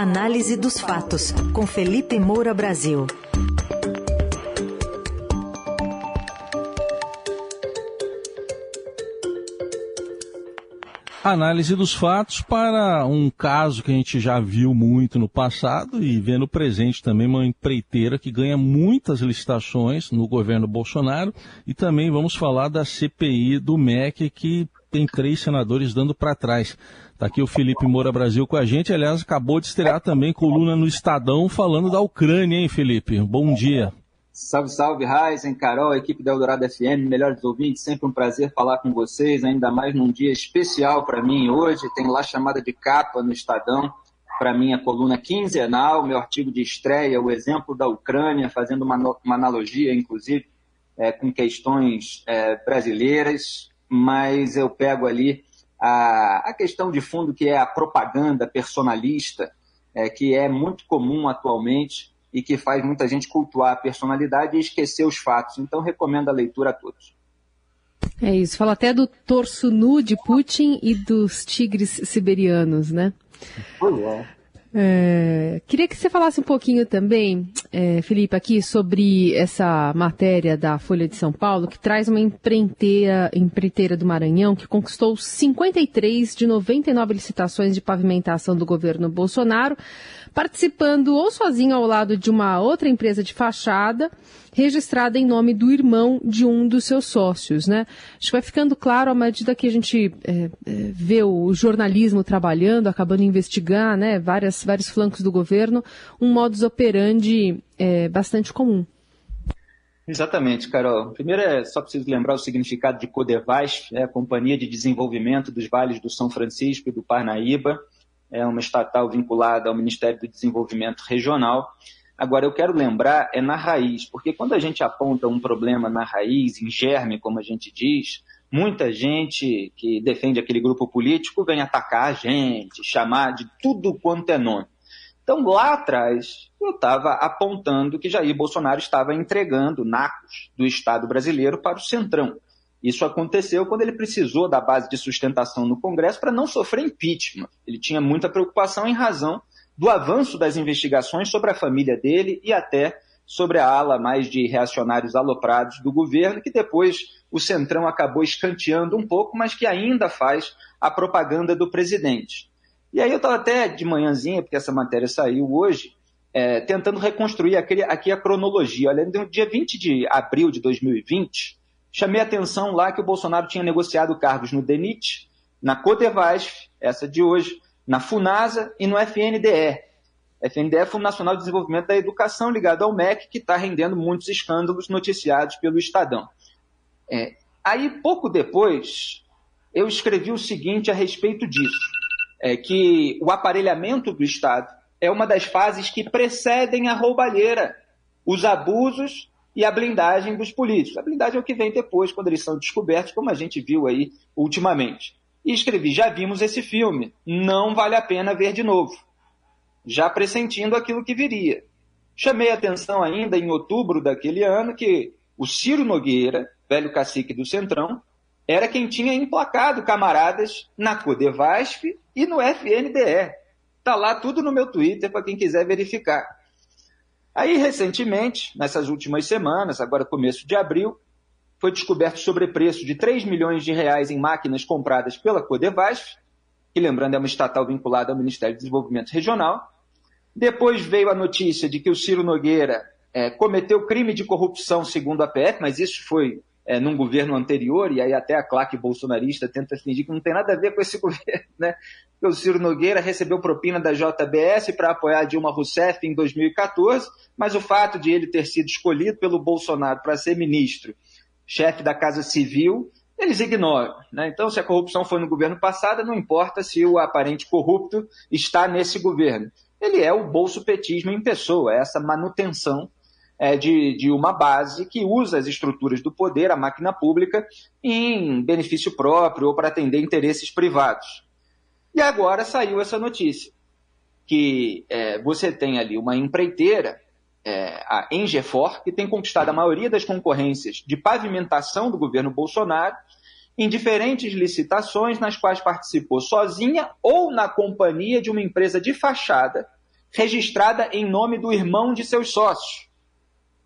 Análise dos fatos, com Felipe Moura Brasil. Análise dos fatos para um caso que a gente já viu muito no passado e vê no presente também uma empreiteira que ganha muitas licitações no governo Bolsonaro e também vamos falar da CPI do MEC que tem três senadores dando para trás. Está aqui o Felipe Moura Brasil com a gente. Aliás, acabou de estrear também coluna no Estadão falando da Ucrânia, hein, Felipe? Bom dia. Salve, salve, Raizen, Carol, equipe da Eldorado FM, melhores ouvintes, sempre um prazer falar com vocês, ainda mais num dia especial para mim hoje. Tem lá chamada de capa no Estadão, para mim a coluna quinzenal, meu artigo de estreia, o exemplo da Ucrânia, fazendo uma, uma analogia, inclusive, é, com questões é, brasileiras, mas eu pego ali a, a questão de fundo que é a propaganda personalista, é, que é muito comum atualmente e que faz muita gente cultuar a personalidade e esquecer os fatos. Então, recomendo a leitura a todos. É isso. Fala até do torso nu de Putin e dos tigres siberianos, né? Pois é. É, queria que você falasse um pouquinho também, é, Felipe, aqui sobre essa matéria da Folha de São Paulo, que traz uma empreiteira, empreiteira do Maranhão que conquistou 53 de 99 licitações de pavimentação do governo Bolsonaro, participando ou sozinho ao lado de uma outra empresa de fachada, registrada em nome do irmão de um dos seus sócios, né? Acho que vai ficando claro à medida que a gente é, é, vê o jornalismo trabalhando, acabando de investigar, né, várias, vários flancos do governo, um modus operandi é, bastante comum. Exatamente, Carol. Primeiro é só preciso lembrar o significado de Codevasf, é a Companhia de Desenvolvimento dos Vales do São Francisco e do Parnaíba, é uma estatal vinculada ao Ministério do Desenvolvimento Regional. Agora, eu quero lembrar, é na raiz, porque quando a gente aponta um problema na raiz, em germe, como a gente diz, muita gente que defende aquele grupo político vem atacar a gente, chamar de tudo quanto é nome. Então, lá atrás, eu estava apontando que Jair Bolsonaro estava entregando nacos do Estado brasileiro para o Centrão. Isso aconteceu quando ele precisou da base de sustentação no Congresso para não sofrer impeachment. Ele tinha muita preocupação em razão do avanço das investigações sobre a família dele e até sobre a ala mais de reacionários aloprados do governo, que depois o Centrão acabou escanteando um pouco, mas que ainda faz a propaganda do presidente. E aí eu estava até de manhãzinha, porque essa matéria saiu hoje, é, tentando reconstruir aquele, aqui a cronologia. Olha, no dia 20 de abril de 2020, chamei a atenção lá que o Bolsonaro tinha negociado cargos no DENIT, na Codevasf, essa de hoje, na FUNASA e no FNDE. FNDE é Fundo Nacional de Desenvolvimento da Educação, ligado ao MEC, que está rendendo muitos escândalos noticiados pelo Estadão. É, aí, pouco depois, eu escrevi o seguinte a respeito disso, é que o aparelhamento do Estado é uma das fases que precedem a roubalheira, os abusos e a blindagem dos políticos. A blindagem é o que vem depois, quando eles são descobertos, como a gente viu aí ultimamente e escrevi: já vimos esse filme, não vale a pena ver de novo. Já pressentindo aquilo que viria. Chamei a atenção ainda em outubro daquele ano que o Ciro Nogueira, velho cacique do Centrão, era quem tinha emplacado camaradas na Codevasf e no FNDE. Tá lá tudo no meu Twitter para quem quiser verificar. Aí, recentemente, nessas últimas semanas, agora começo de abril, foi descoberto sobrepreço de 3 milhões de reais em máquinas compradas pela Codevasf, que lembrando é uma estatal vinculada ao Ministério do Desenvolvimento Regional. Depois veio a notícia de que o Ciro Nogueira é, cometeu crime de corrupção segundo a PF, mas isso foi é, num governo anterior, e aí até a claque bolsonarista tenta fingir que não tem nada a ver com esse governo, né? o Ciro Nogueira recebeu propina da JBS para apoiar Dilma Rousseff em 2014, mas o fato de ele ter sido escolhido pelo Bolsonaro para ser ministro chefe da Casa Civil, eles ignoram. Né? Então, se a corrupção foi no governo passado, não importa se o aparente corrupto está nesse governo. Ele é o bolso petismo em pessoa, é essa manutenção é, de, de uma base que usa as estruturas do poder, a máquina pública, em benefício próprio ou para atender interesses privados. E agora saiu essa notícia, que é, você tem ali uma empreiteira é, a Engefor, que tem conquistado a maioria das concorrências de pavimentação do governo Bolsonaro, em diferentes licitações nas quais participou sozinha ou na companhia de uma empresa de fachada registrada em nome do irmão de seus sócios.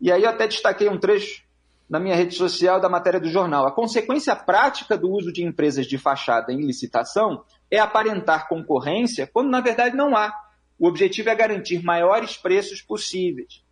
E aí eu até destaquei um trecho na minha rede social da matéria do jornal. A consequência prática do uso de empresas de fachada em licitação é aparentar concorrência quando na verdade não há. O objetivo é garantir maiores preços possíveis.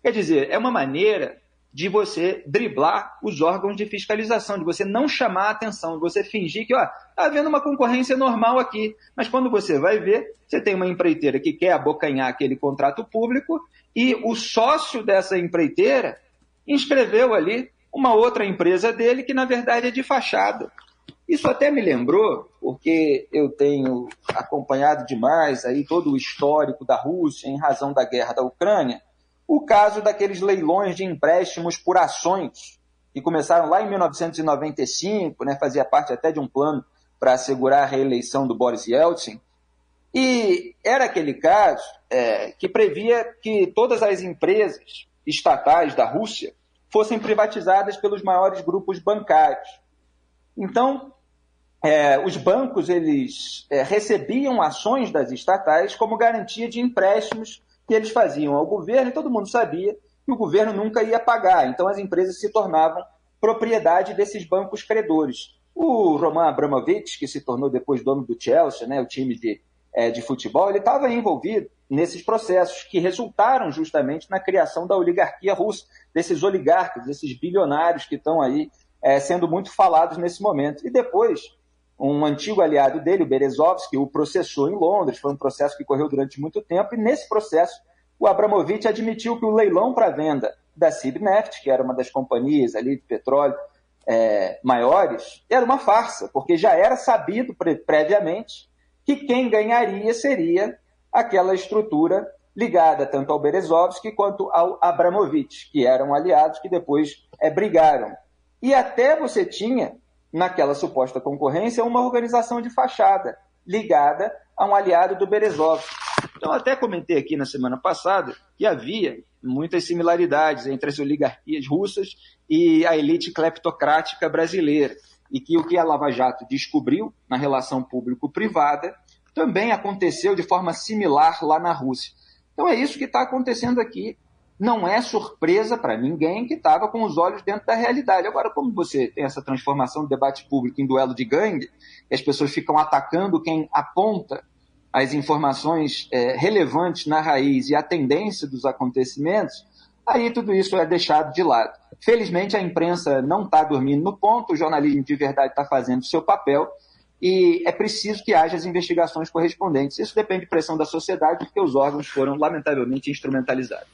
Quer dizer, é uma maneira de você driblar os órgãos de fiscalização, de você não chamar a atenção, de você fingir que, ó, tá havendo uma concorrência normal aqui. Mas quando você vai ver, você tem uma empreiteira que quer abocanhar aquele contrato público e o sócio dessa empreiteira inscreveu ali uma outra empresa dele que na verdade é de fachada. Isso até me lembrou, porque eu tenho acompanhado demais aí todo o histórico da Rússia em razão da guerra da Ucrânia, o caso daqueles leilões de empréstimos por ações, que começaram lá em 1995, né, fazia parte até de um plano para assegurar a reeleição do Boris Yeltsin, e era aquele caso é, que previa que todas as empresas estatais da Rússia fossem privatizadas pelos maiores grupos bancários. Então, é, os bancos eles é, recebiam ações das estatais como garantia de empréstimos que eles faziam ao governo e todo mundo sabia que o governo nunca ia pagar. Então, as empresas se tornavam propriedade desses bancos credores. O Roman Abramovich, que se tornou depois dono do Chelsea, né, o time de, é, de futebol, ele estava envolvido nesses processos que resultaram justamente na criação da oligarquia russa, desses oligarcas, desses bilionários que estão aí é, sendo muito falados nesse momento. E depois, um antigo aliado dele, o Berezovsky, o processou em Londres, foi um processo que correu durante muito tempo, e nesse processo o Abramovich admitiu que o leilão para venda da Sibneft, que era uma das companhias ali de petróleo é, maiores, era uma farsa, porque já era sabido pre previamente que quem ganharia seria aquela estrutura ligada tanto ao Berezovsky quanto ao Abramovich, que eram aliados que depois é, brigaram. E até você tinha, naquela suposta concorrência, uma organização de fachada ligada a um aliado do Berezovsky. Então, até comentei aqui na semana passada que havia muitas similaridades entre as oligarquias russas e a elite cleptocrática brasileira, e que o que a Lava Jato descobriu na relação público-privada também aconteceu de forma similar lá na Rússia. Então é isso que está acontecendo aqui. Não é surpresa para ninguém que estava com os olhos dentro da realidade. Agora, como você tem essa transformação do debate público em duelo de gangue, as pessoas ficam atacando quem aponta as informações é, relevantes na raiz e a tendência dos acontecimentos, aí tudo isso é deixado de lado. Felizmente, a imprensa não está dormindo no ponto, o jornalismo de verdade está fazendo o seu papel e é preciso que haja as investigações correspondentes. Isso depende de pressão da sociedade, porque os órgãos foram lamentavelmente instrumentalizados.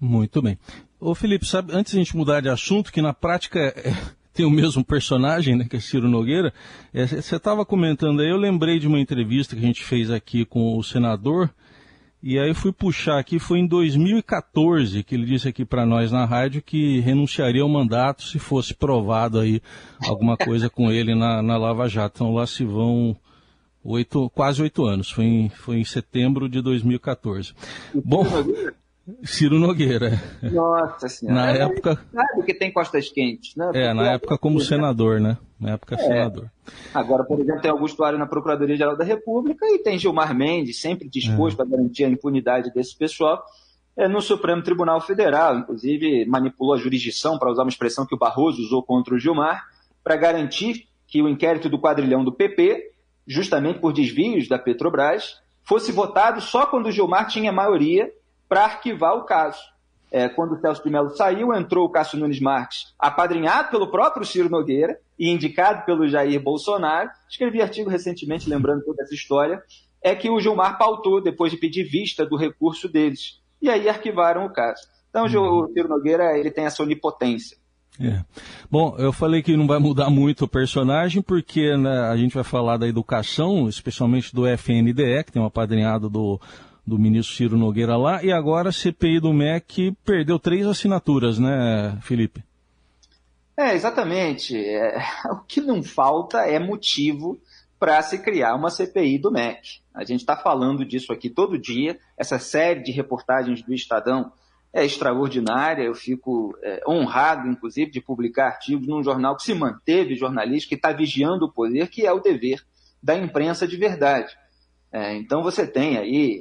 Muito bem. Ô Felipe, sabe, antes de a gente mudar de assunto, que na prática é, tem o mesmo personagem, né, que é Ciro Nogueira, é, você estava comentando aí, eu lembrei de uma entrevista que a gente fez aqui com o senador, e aí fui puxar aqui, foi em 2014 que ele disse aqui para nós na rádio que renunciaria ao mandato se fosse provado aí alguma coisa com ele na, na Lava Jato. Então lá se vão oito, quase oito anos. Foi em, foi em setembro de 2014. Bom, Ciro Nogueira. Nossa senhora. Na é, época. Sabe que tem costas quentes, né? É, na época como senador, né? Na época é. senador. Agora, por exemplo, tem Augusto Ares na Procuradoria-Geral da República e tem Gilmar Mendes, sempre disposto é. a garantir a impunidade desse pessoal, é, no Supremo Tribunal Federal. Inclusive, manipulou a jurisdição, para usar uma expressão que o Barroso usou contra o Gilmar, para garantir que o inquérito do quadrilhão do PP, justamente por desvios da Petrobras, fosse votado só quando o Gilmar tinha maioria para arquivar o caso. É, quando o Celso de Mello saiu, entrou o Cássio Nunes Marques, apadrinhado pelo próprio Ciro Nogueira e indicado pelo Jair Bolsonaro. Escrevi artigo recentemente lembrando toda essa história. É que o Gilmar pautou depois de pedir vista do recurso deles. E aí arquivaram o caso. Então, o Ciro Nogueira ele tem essa onipotência. É. Bom, eu falei que não vai mudar muito o personagem, porque né, a gente vai falar da educação, especialmente do FNDE, que tem um apadrinhado do do ministro Ciro Nogueira lá, e agora a CPI do MEC perdeu três assinaturas, né, Felipe? É, exatamente. É, o que não falta é motivo para se criar uma CPI do MEC. A gente está falando disso aqui todo dia, essa série de reportagens do Estadão é extraordinária, eu fico é, honrado, inclusive, de publicar artigos num jornal que se manteve jornalista, que está vigiando o poder, que é o dever da imprensa de verdade. É, então você tem aí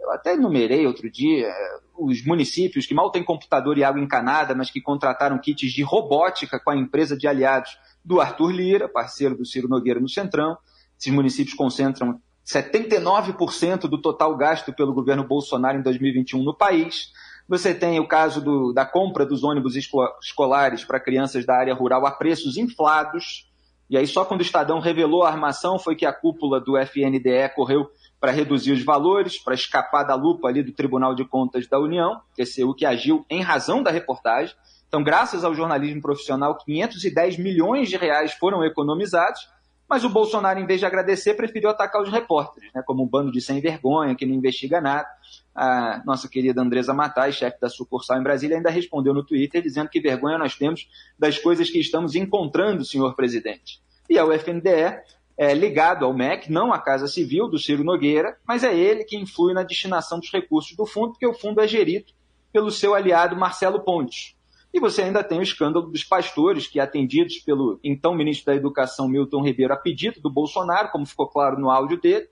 eu até enumerei outro dia, os municípios que mal têm computador e água encanada, mas que contrataram kits de robótica com a empresa de aliados do Arthur Lira, parceiro do Ciro Nogueira no Centrão. Esses municípios concentram 79% do total gasto pelo governo Bolsonaro em 2021 no país. Você tem o caso do, da compra dos ônibus escolares para crianças da área rural a preços inflados. E aí, só quando o Estadão revelou a armação foi que a cúpula do FNDE correu para reduzir os valores, para escapar da lupa ali do Tribunal de Contas da União, TCU, que agiu em razão da reportagem. Então, graças ao jornalismo profissional, 510 milhões de reais foram economizados, mas o Bolsonaro, em vez de agradecer, preferiu atacar os repórteres, né, como um bando de sem vergonha, que não investiga nada. A nossa querida Andresa Matai, chefe da sucursal em Brasília, ainda respondeu no Twitter dizendo que vergonha nós temos das coisas que estamos encontrando, senhor presidente. E a UFNDE é, ligado ao MEC, não à Casa Civil do Ciro Nogueira, mas é ele que influi na destinação dos recursos do fundo, porque o fundo é gerido pelo seu aliado Marcelo Pontes. E você ainda tem o escândalo dos pastores, que atendidos pelo então ministro da Educação Milton Ribeiro a pedido do Bolsonaro, como ficou claro no áudio dele,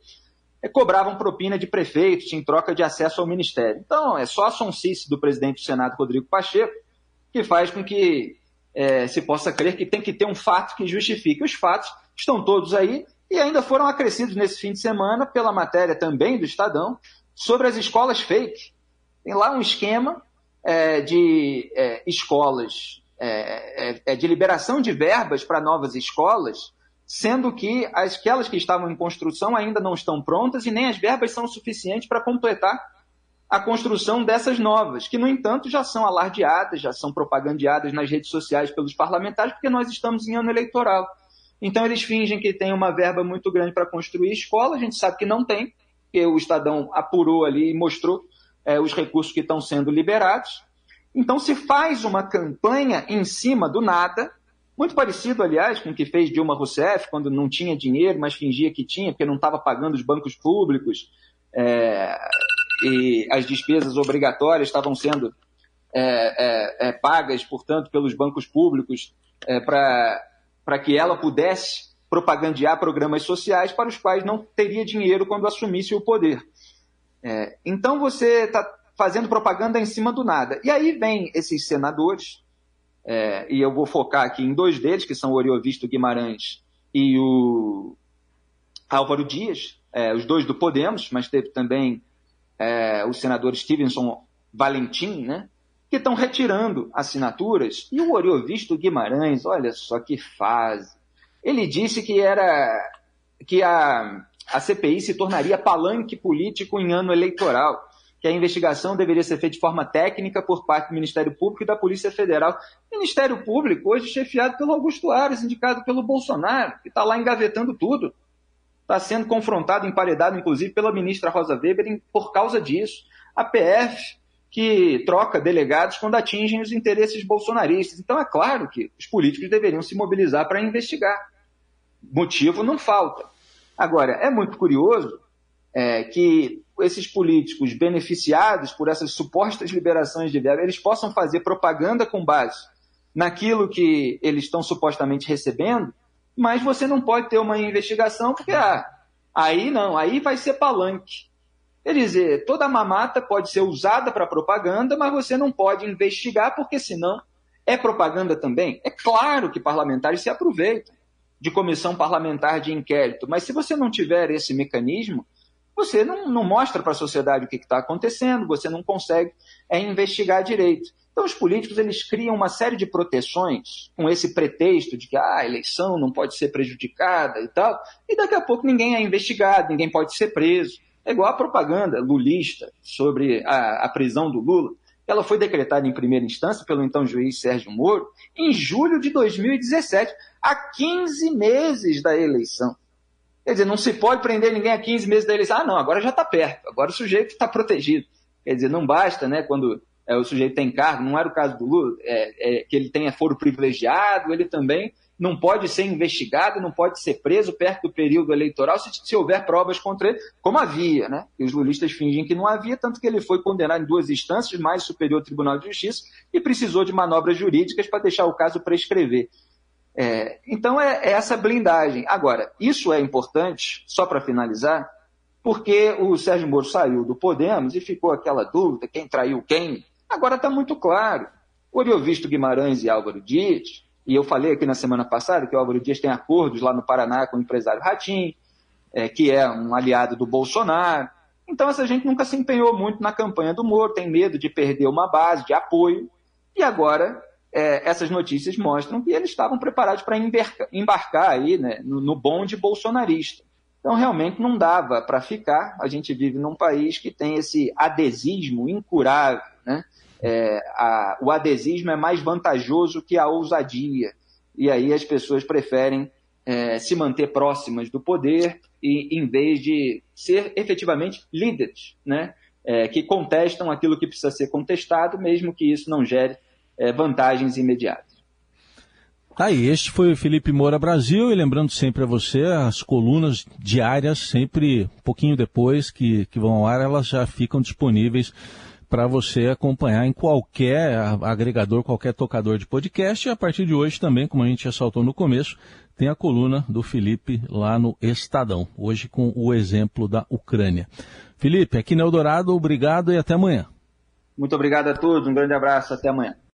é, cobravam propina de prefeitos em troca de acesso ao ministério. Então, é só a sonsice do presidente do Senado, Rodrigo Pacheco, que faz com que é, se possa crer que tem que ter um fato que justifique. Os fatos estão todos aí e ainda foram acrescidos nesse fim de semana pela matéria também do Estadão sobre as escolas fake. Tem lá um esquema é, de é, escolas, é, é, é de liberação de verbas para novas escolas, sendo que aquelas que estavam em construção ainda não estão prontas e nem as verbas são suficientes para completar a construção dessas novas, que, no entanto, já são alardeadas, já são propagandeadas nas redes sociais pelos parlamentares, porque nós estamos em ano eleitoral. Então eles fingem que tem uma verba muito grande para construir escola, a gente sabe que não tem, porque o Estadão apurou ali e mostrou é, os recursos que estão sendo liberados. Então se faz uma campanha em cima do nada, muito parecido, aliás, com o que fez Dilma Rousseff, quando não tinha dinheiro, mas fingia que tinha, porque não estava pagando os bancos públicos, é, e as despesas obrigatórias estavam sendo é, é, é pagas, portanto, pelos bancos públicos é, para para que ela pudesse propagandear programas sociais para os quais não teria dinheiro quando assumisse o poder. É, então você está fazendo propaganda em cima do nada. E aí vem esses senadores, é, e eu vou focar aqui em dois deles, que são o Oriovisto Guimarães e o Álvaro Dias, é, os dois do Podemos, mas teve também é, o senador Stevenson Valentim, né, que estão retirando assinaturas. E o Oriovisto Guimarães, olha só que fase. Ele disse que era que a, a CPI se tornaria palanque político em ano eleitoral, que a investigação deveria ser feita de forma técnica por parte do Ministério Público e da Polícia Federal. Ministério Público, hoje chefiado pelo Augusto Ares, indicado pelo Bolsonaro, que está lá engavetando tudo. Está sendo confrontado, emparedado, inclusive, pela ministra Rosa Weber por causa disso. A PF que troca delegados quando atingem os interesses bolsonaristas. Então é claro que os políticos deveriam se mobilizar para investigar. Motivo não falta. Agora, é muito curioso é, que esses políticos beneficiados por essas supostas liberações de verba, eles possam fazer propaganda com base naquilo que eles estão supostamente recebendo, mas você não pode ter uma investigação porque ah, aí não, aí vai ser palanque. Quer dizer, toda mamata pode ser usada para propaganda, mas você não pode investigar, porque senão é propaganda também. É claro que parlamentares se aproveitam de comissão parlamentar de inquérito, mas se você não tiver esse mecanismo, você não, não mostra para a sociedade o que está acontecendo, você não consegue é, investigar direito. Então, os políticos eles criam uma série de proteções com esse pretexto de que ah, a eleição não pode ser prejudicada e tal, e daqui a pouco ninguém é investigado, ninguém pode ser preso. É igual a propaganda lulista sobre a, a prisão do Lula. Ela foi decretada em primeira instância pelo então juiz Sérgio Moro em julho de 2017, há 15 meses da eleição. Quer dizer, não se pode prender ninguém há 15 meses da eleição. Ah, não, agora já está perto, agora o sujeito está protegido. Quer dizer, não basta, né, quando é, o sujeito tem cargo, não era o caso do Lula, é, é, que ele tenha foro privilegiado, ele também não pode ser investigado, não pode ser preso perto do período eleitoral se, se houver provas contra ele, como havia, né? E os lulistas fingem que não havia, tanto que ele foi condenado em duas instâncias, mais Superior Tribunal de Justiça, e precisou de manobras jurídicas para deixar o caso prescrever. É, então é, é essa blindagem. Agora, isso é importante, só para finalizar, porque o Sérgio Moro saiu do Podemos e ficou aquela dúvida, quem traiu quem? Agora está muito claro. Oriovisto Guimarães e Álvaro Dias, e eu falei aqui na semana passada que o Álvaro Dias tem acordos lá no Paraná com o empresário Ratim, é, que é um aliado do Bolsonaro. Então essa gente nunca se empenhou muito na campanha do Moro, tem medo de perder uma base de apoio, e agora é, essas notícias mostram que eles estavam preparados para embarcar aí né, no, no bonde bolsonarista. Então, realmente não dava para ficar. A gente vive num país que tem esse adesismo incurável. Né? É, a, o adesismo é mais vantajoso que a ousadia. E aí as pessoas preferem é, se manter próximas do poder e, em vez de ser efetivamente líderes, né? É, que contestam aquilo que precisa ser contestado, mesmo que isso não gere é, vantagens imediatas. Tá aí, este foi o Felipe Moura Brasil, e lembrando sempre a você, as colunas diárias, sempre um pouquinho depois que, que vão ao ar, elas já ficam disponíveis para você acompanhar em qualquer agregador, qualquer tocador de podcast. E a partir de hoje também, como a gente ressaltou no começo, tem a coluna do Felipe lá no Estadão, hoje com o exemplo da Ucrânia. Felipe, aqui no Eldorado, obrigado e até amanhã. Muito obrigado a todos, um grande abraço, até amanhã.